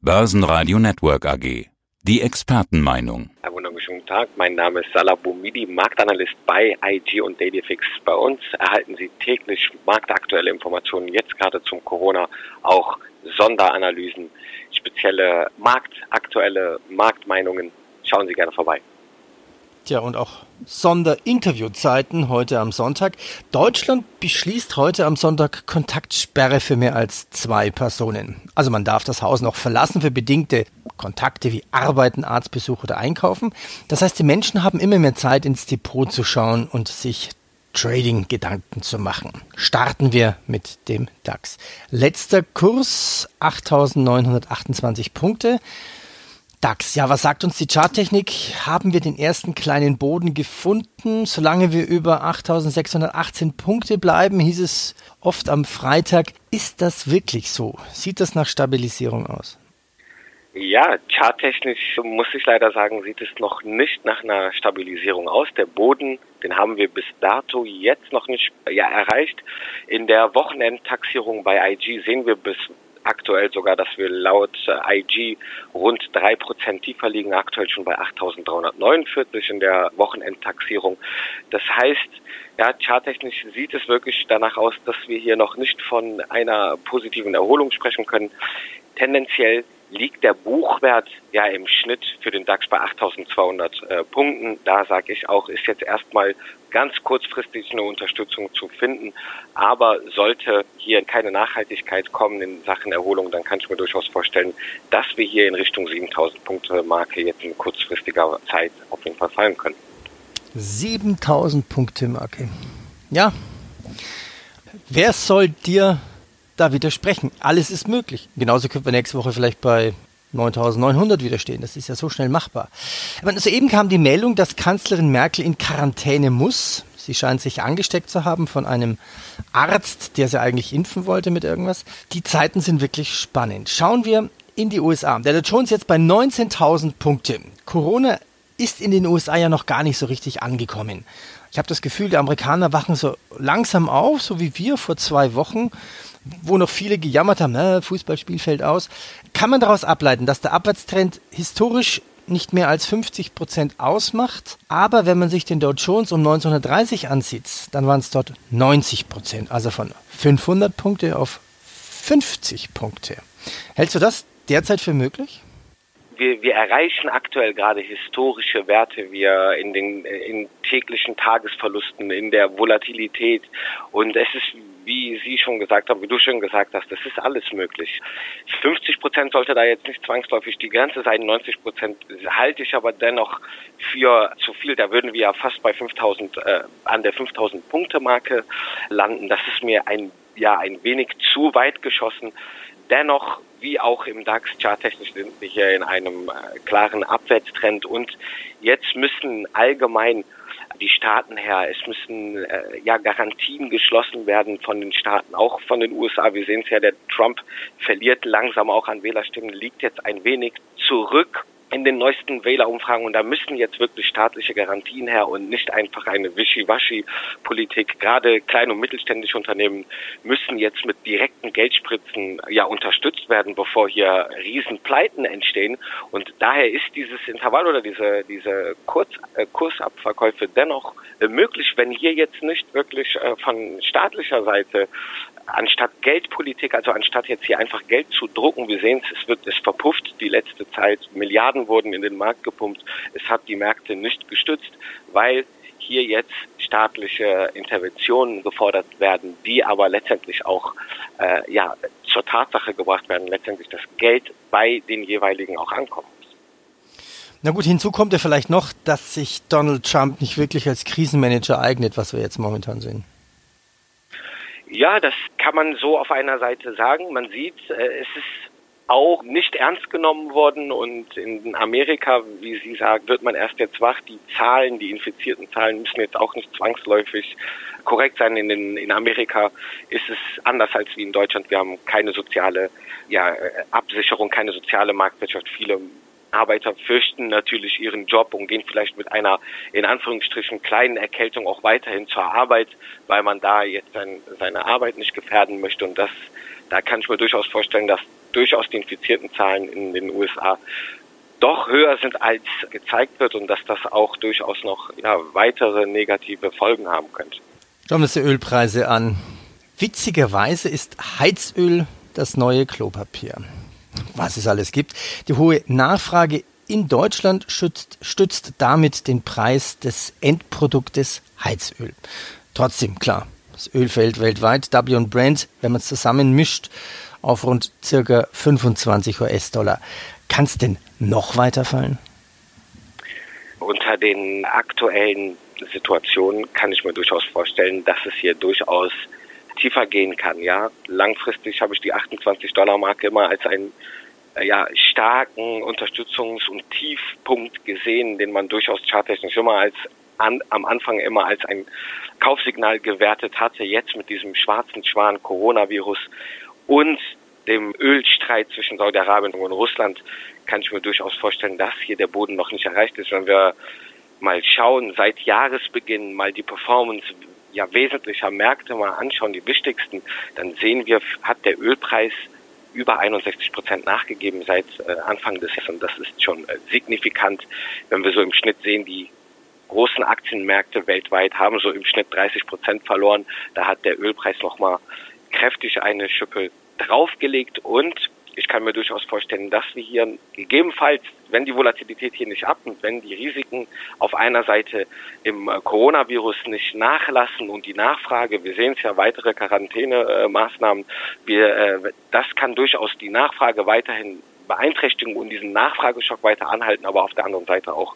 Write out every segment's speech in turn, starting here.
Börsenradio Network AG. Die Expertenmeinung. Einen wunderschönen Tag. Mein Name ist Salah Boumidi, Marktanalyst bei IG und DailyFix. Bei uns erhalten Sie täglich marktaktuelle Informationen, jetzt gerade zum Corona, auch Sonderanalysen, spezielle marktaktuelle Marktmeinungen. Schauen Sie gerne vorbei. Tja, und auch Sonderinterviewzeiten heute am Sonntag. Deutschland beschließt heute am Sonntag Kontaktsperre für mehr als zwei Personen. Also man darf das Haus noch verlassen für bedingte Kontakte wie Arbeiten, Arztbesuch oder Einkaufen. Das heißt, die Menschen haben immer mehr Zeit ins Depot zu schauen und sich Trading-Gedanken zu machen. Starten wir mit dem DAX. Letzter Kurs 8.928 Punkte. DAX, ja, was sagt uns die Charttechnik? Haben wir den ersten kleinen Boden gefunden? Solange wir über 8618 Punkte bleiben, hieß es oft am Freitag. Ist das wirklich so? Sieht das nach Stabilisierung aus? Ja, charttechnisch muss ich leider sagen, sieht es noch nicht nach einer Stabilisierung aus. Der Boden, den haben wir bis dato jetzt noch nicht ja, erreicht. In der Wochenendtaxierung bei IG sehen wir bis aktuell sogar, dass wir laut äh, IG rund drei Prozent tiefer liegen, aktuell schon bei 8.349 in der Wochenendtaxierung. Das heißt, ja, charttechnisch sieht es wirklich danach aus, dass wir hier noch nicht von einer positiven Erholung sprechen können. Tendenziell liegt der Buchwert ja im Schnitt für den DAX bei 8.200 äh, Punkten. Da sage ich auch, ist jetzt erstmal ganz kurzfristig eine Unterstützung zu finden. Aber sollte hier keine Nachhaltigkeit kommen in Sachen Erholung, dann kann ich mir durchaus vorstellen, dass wir hier in Richtung 7.000 Punkte Marke jetzt in kurzfristiger Zeit auf jeden Fall fallen können. 7.000 Punkte Marke. Ja. Wer soll dir da widersprechen. Alles ist möglich. Genauso könnten wir nächste Woche vielleicht bei 9900 widerstehen. Das ist ja so schnell machbar. Meine, soeben kam die Meldung, dass Kanzlerin Merkel in Quarantäne muss. Sie scheint sich angesteckt zu haben von einem Arzt, der sie eigentlich impfen wollte mit irgendwas. Die Zeiten sind wirklich spannend. Schauen wir in die USA. Der Dow Jones jetzt bei 19.000 Punkte. Corona ist in den USA ja noch gar nicht so richtig angekommen. Ich habe das Gefühl, die Amerikaner wachen so langsam auf, so wie wir vor zwei Wochen wo noch viele gejammert haben, na, Fußballspiel fällt aus, kann man daraus ableiten, dass der Abwärtstrend historisch nicht mehr als 50 Prozent ausmacht. Aber wenn man sich den Dow Jones um 1930 ansieht, dann waren es dort 90 Prozent, also von 500 Punkte auf 50 Punkte. Hältst du das derzeit für möglich? Wir, wir erreichen aktuell gerade historische Werte, wir in den in täglichen Tagesverlusten, in der Volatilität und es ist wie Sie schon gesagt haben, wie du schon gesagt hast, das ist alles möglich. 50 Prozent sollte da jetzt nicht zwangsläufig die Grenze sein. 90 Prozent halte ich aber dennoch für zu viel. Da würden wir ja fast bei 5000 äh, an der 5000 Punkte Marke landen. Das ist mir ein ja ein wenig zu weit geschossen. Dennoch, wie auch im DAX, charttechnisch sind wir hier in einem äh, klaren Abwärtstrend und jetzt müssen allgemein die Staaten her. Es müssen äh, ja Garantien geschlossen werden von den Staaten, auch von den USA. Wir sehen es ja, der Trump verliert langsam auch an Wählerstimmen, liegt jetzt ein wenig zurück in den neuesten Wählerumfragen und da müssen jetzt wirklich staatliche Garantien her und nicht einfach eine Wischiwaschi-Politik. Gerade kleine und mittelständische Unternehmen müssen jetzt mit direkten Geldspritzen ja unterstützt werden, bevor hier Riesenpleiten entstehen. Und daher ist dieses Intervall oder diese, diese Kurz, äh, Kursabverkäufe dennoch äh, möglich, wenn hier jetzt nicht wirklich äh, von staatlicher Seite anstatt Geldpolitik, also anstatt jetzt hier einfach Geld zu drucken, wir sehen es, es wird, es verpufft die letzte Zeit, Milliarden wurden in den Markt gepumpt, es hat die Märkte nicht gestützt, weil hier jetzt staatliche Interventionen gefordert werden, die aber letztendlich auch äh, ja, zur Tatsache gebracht werden, letztendlich das Geld bei den jeweiligen auch ankommt. Na gut, hinzu kommt ja vielleicht noch, dass sich Donald Trump nicht wirklich als Krisenmanager eignet, was wir jetzt momentan sehen. Ja, das kann man so auf einer Seite sagen. Man sieht, äh, es ist auch nicht ernst genommen worden und in Amerika, wie Sie sagen, wird man erst jetzt wach. Die Zahlen, die infizierten Zahlen müssen jetzt auch nicht zwangsläufig korrekt sein. In, den, in Amerika ist es anders als wie in Deutschland. Wir haben keine soziale ja, Absicherung, keine soziale Marktwirtschaft. Viele Arbeiter fürchten natürlich ihren Job und gehen vielleicht mit einer in Anführungsstrichen kleinen Erkältung auch weiterhin zur Arbeit, weil man da jetzt sein, seine Arbeit nicht gefährden möchte. Und das, da kann ich mir durchaus vorstellen, dass durchaus die infizierten Zahlen in den USA doch höher sind, als gezeigt wird und dass das auch durchaus noch ja, weitere negative Folgen haben könnte. Schauen wir uns die Ölpreise an. Witzigerweise ist Heizöl das neue Klopapier. Was es alles gibt. Die hohe Nachfrage in Deutschland schützt, stützt damit den Preis des Endproduktes Heizöl. Trotzdem, klar, das Öl fällt weltweit, W Brent, wenn man es zusammen mischt, auf rund circa 25 US-Dollar. Kann es denn noch weiter fallen? Unter den aktuellen Situationen kann ich mir durchaus vorstellen, dass es hier durchaus tiefer gehen kann. Ja, langfristig habe ich die 28 Dollar Marke immer als äh, ja, starken Unterstützungs- und Tiefpunkt gesehen, den man durchaus charttechnisch immer als an, am Anfang immer als ein Kaufsignal gewertet hatte. Jetzt mit diesem schwarzen Schwan Coronavirus und dem Ölstreit zwischen Saudi-Arabien und Russland kann ich mir durchaus vorstellen, dass hier der Boden noch nicht erreicht ist. Wenn wir mal schauen, seit Jahresbeginn mal die Performance ja wesentlicher Märkte mal anschauen, die wichtigsten, dann sehen wir, hat der Ölpreis über 61 Prozent nachgegeben seit äh, Anfang des Jahres. Und das ist schon äh, signifikant, wenn wir so im Schnitt sehen, die großen Aktienmärkte weltweit haben so im Schnitt 30 Prozent verloren. Da hat der Ölpreis nochmal kräftig eine Schippe draufgelegt und ich kann mir durchaus vorstellen, dass wir hier gegebenenfalls, wenn die Volatilität hier nicht abnimmt, wenn die Risiken auf einer Seite im äh, Coronavirus nicht nachlassen und die Nachfrage, wir sehen es ja, weitere Quarantänemaßnahmen, wir, äh, das kann durchaus die Nachfrage weiterhin beeinträchtigen und diesen Nachfrageschock weiter anhalten, aber auf der anderen Seite auch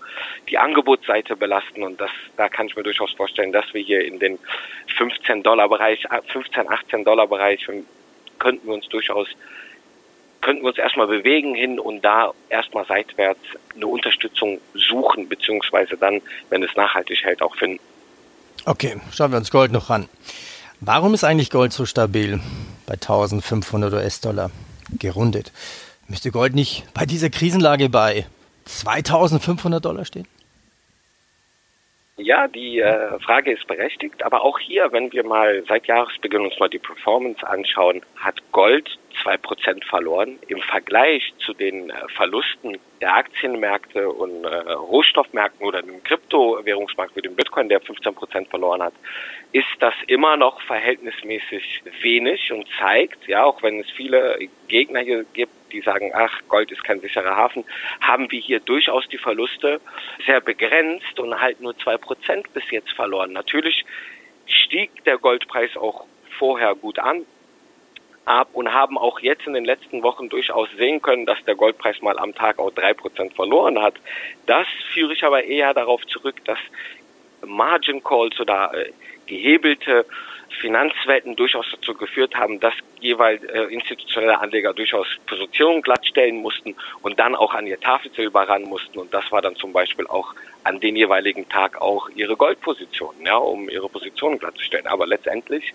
die Angebotsseite belasten. Und das, da kann ich mir durchaus vorstellen, dass wir hier in den 15 Dollar Bereich, 15, 18 Dollar Bereich könnten wir uns durchaus könnten wir uns erstmal bewegen hin und da erstmal seitwärts eine Unterstützung suchen, beziehungsweise dann, wenn es nachhaltig hält, auch finden. Okay, schauen wir uns Gold noch an. Warum ist eigentlich Gold so stabil bei 1500 US-Dollar gerundet? Müsste Gold nicht bei dieser Krisenlage bei 2500 Dollar stehen? Ja, die äh, Frage ist berechtigt, aber auch hier, wenn wir mal seit Jahresbeginn uns mal die Performance anschauen, hat Gold zwei Prozent verloren. Im Vergleich zu den äh, Verlusten der Aktienmärkte und äh, Rohstoffmärkten oder dem Kryptowährungsmarkt wie dem Bitcoin, der 15 Prozent verloren hat, ist das immer noch verhältnismäßig wenig und zeigt, ja, auch wenn es viele Gegner hier gibt, die sagen, ach, Gold ist kein sicherer Hafen, haben wir hier durchaus die Verluste sehr begrenzt und halt nur zwei Prozent bis jetzt verloren. Natürlich stieg der Goldpreis auch vorher gut an, ab und haben auch jetzt in den letzten Wochen durchaus sehen können, dass der Goldpreis mal am Tag auch drei Prozent verloren hat. Das führe ich aber eher darauf zurück, dass Margin Calls oder äh, gehebelte Finanzwetten durchaus dazu geführt haben, dass jeweils äh, institutionelle Anleger durchaus Positionen glattstellen mussten und dann auch an ihr Tafelsilber ran mussten. Und das war dann zum Beispiel auch an den jeweiligen Tag auch ihre Goldpositionen, ja, um ihre Positionen glattzustellen. Aber letztendlich,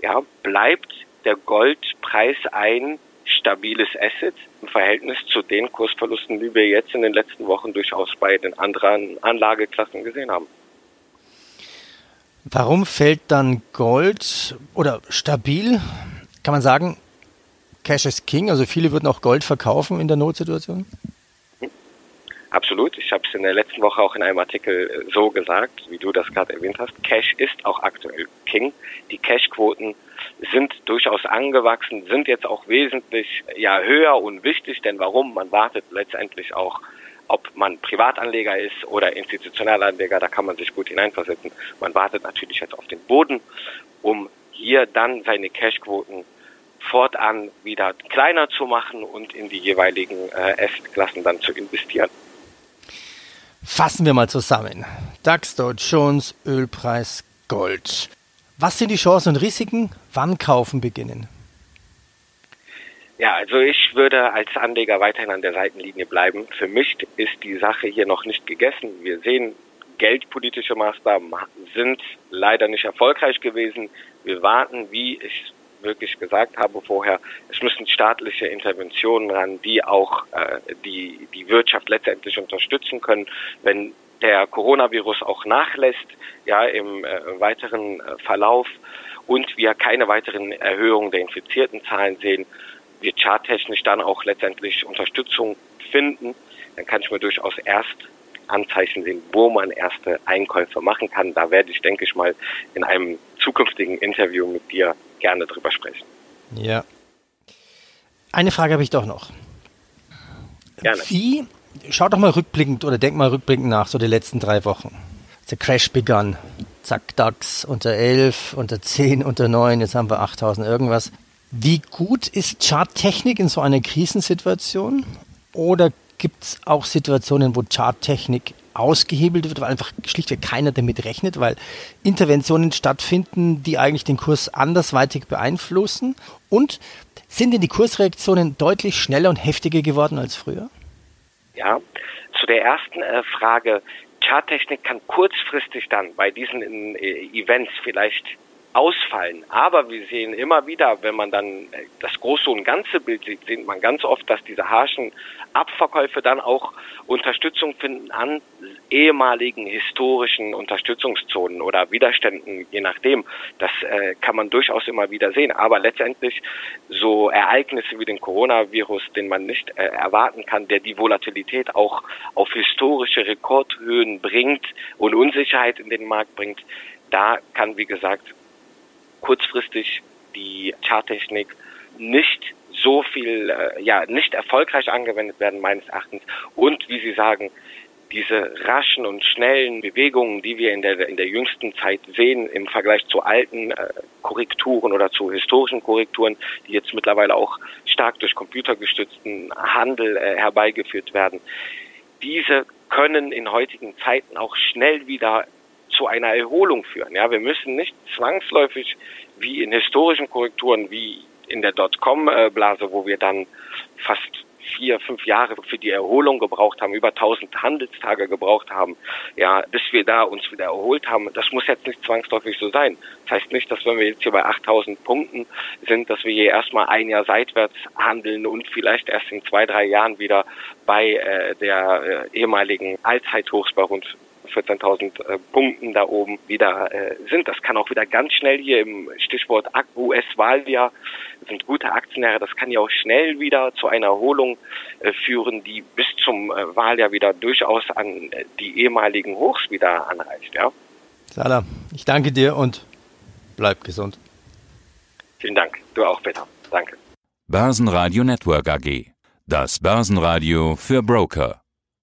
ja, bleibt der Goldpreis ein stabiles Asset im Verhältnis zu den Kursverlusten, die wir jetzt in den letzten Wochen durchaus bei den anderen Anlageklassen gesehen haben. Warum fällt dann Gold oder stabil? Kann man sagen, Cash is King, also viele würden auch Gold verkaufen in der Notsituation? Absolut. Ich habe es in der letzten Woche auch in einem Artikel äh, so gesagt, wie du das gerade erwähnt hast. Cash ist auch aktuell King. Die Cash-Quoten sind durchaus angewachsen, sind jetzt auch wesentlich ja höher und wichtig, denn warum? Man wartet letztendlich auch ob man Privatanleger ist oder Institutionalanleger, da kann man sich gut hineinversetzen. Man wartet natürlich jetzt auf den Boden, um hier dann seine Cashquoten fortan wieder kleiner zu machen und in die jeweiligen äh, Assetklassen dann zu investieren. Fassen wir mal zusammen. DAX, Dow Jones, Ölpreis, Gold. Was sind die Chancen und Risiken? Wann kaufen beginnen? Ja, also ich würde als Anleger weiterhin an der Seitenlinie bleiben. Für mich ist die Sache hier noch nicht gegessen. Wir sehen, geldpolitische Maßnahmen sind leider nicht erfolgreich gewesen. Wir warten, wie ich wirklich gesagt habe vorher, es müssen staatliche Interventionen ran, die auch äh, die, die Wirtschaft letztendlich unterstützen können. Wenn der Coronavirus auch nachlässt, ja, im äh, weiteren äh, Verlauf und wir keine weiteren Erhöhungen der infizierten Zahlen sehen, wir charttechnisch dann auch letztendlich Unterstützung finden, dann kann ich mir durchaus erst Anzeichen sehen, wo man erste Einkäufe machen kann. Da werde ich, denke ich mal, in einem zukünftigen Interview mit dir gerne drüber sprechen. Ja. Eine Frage habe ich doch noch. Gerne. Wie, schau doch mal rückblickend oder denk mal rückblickend nach, so die letzten drei Wochen. Der Crash begann. Zack, DAX unter 11, unter 10, unter 9, jetzt haben wir 8000 irgendwas. Wie gut ist Charttechnik in so einer Krisensituation? Oder gibt es auch Situationen, wo Charttechnik ausgehebelt wird, weil einfach schlichtweg keiner damit rechnet, weil Interventionen stattfinden, die eigentlich den Kurs andersweitig beeinflussen? Und sind denn die Kursreaktionen deutlich schneller und heftiger geworden als früher? Ja, zu der ersten äh, Frage. Charttechnik kann kurzfristig dann bei diesen äh, Events vielleicht ausfallen. Aber wir sehen immer wieder, wenn man dann das große und ganze Bild sieht, sieht man ganz oft, dass diese harschen Abverkäufe dann auch Unterstützung finden an ehemaligen historischen Unterstützungszonen oder Widerständen, je nachdem. Das äh, kann man durchaus immer wieder sehen. Aber letztendlich so Ereignisse wie den Coronavirus, den man nicht äh, erwarten kann, der die Volatilität auch auf historische Rekordhöhen bringt und Unsicherheit in den Markt bringt, da kann, wie gesagt, kurzfristig die Charttechnik nicht so viel, äh, ja, nicht erfolgreich angewendet werden, meines Erachtens. Und wie Sie sagen, diese raschen und schnellen Bewegungen, die wir in der, in der jüngsten Zeit sehen im Vergleich zu alten äh, Korrekturen oder zu historischen Korrekturen, die jetzt mittlerweile auch stark durch computergestützten Handel äh, herbeigeführt werden, diese können in heutigen Zeiten auch schnell wieder zu einer Erholung führen. Ja, wir müssen nicht zwangsläufig wie in historischen Korrekturen, wie in der Dotcom-Blase, wo wir dann fast vier, fünf Jahre für die Erholung gebraucht haben, über 1000 Handelstage gebraucht haben, ja, bis wir da uns wieder erholt haben. Das muss jetzt nicht zwangsläufig so sein. Das heißt nicht, dass wenn wir jetzt hier bei 8000 Punkten sind, dass wir hier erstmal ein Jahr seitwärts handeln und vielleicht erst in zwei, drei Jahren wieder bei äh, der äh, ehemaligen Allzeithochs bei rund 14.000 äh, Punkten da oben wieder äh, sind. Das kann auch wieder ganz schnell hier im Stichwort US-Wahljahr sind gute Aktionäre. Das kann ja auch schnell wieder zu einer Erholung äh, führen, die bis zum äh, Wahljahr wieder durchaus an äh, die ehemaligen Hochs wieder anreicht. Ja. Salah, ich danke dir und bleib gesund. Vielen Dank. Du auch, Peter. Danke. Börsenradio Network AG. Das Börsenradio für Broker.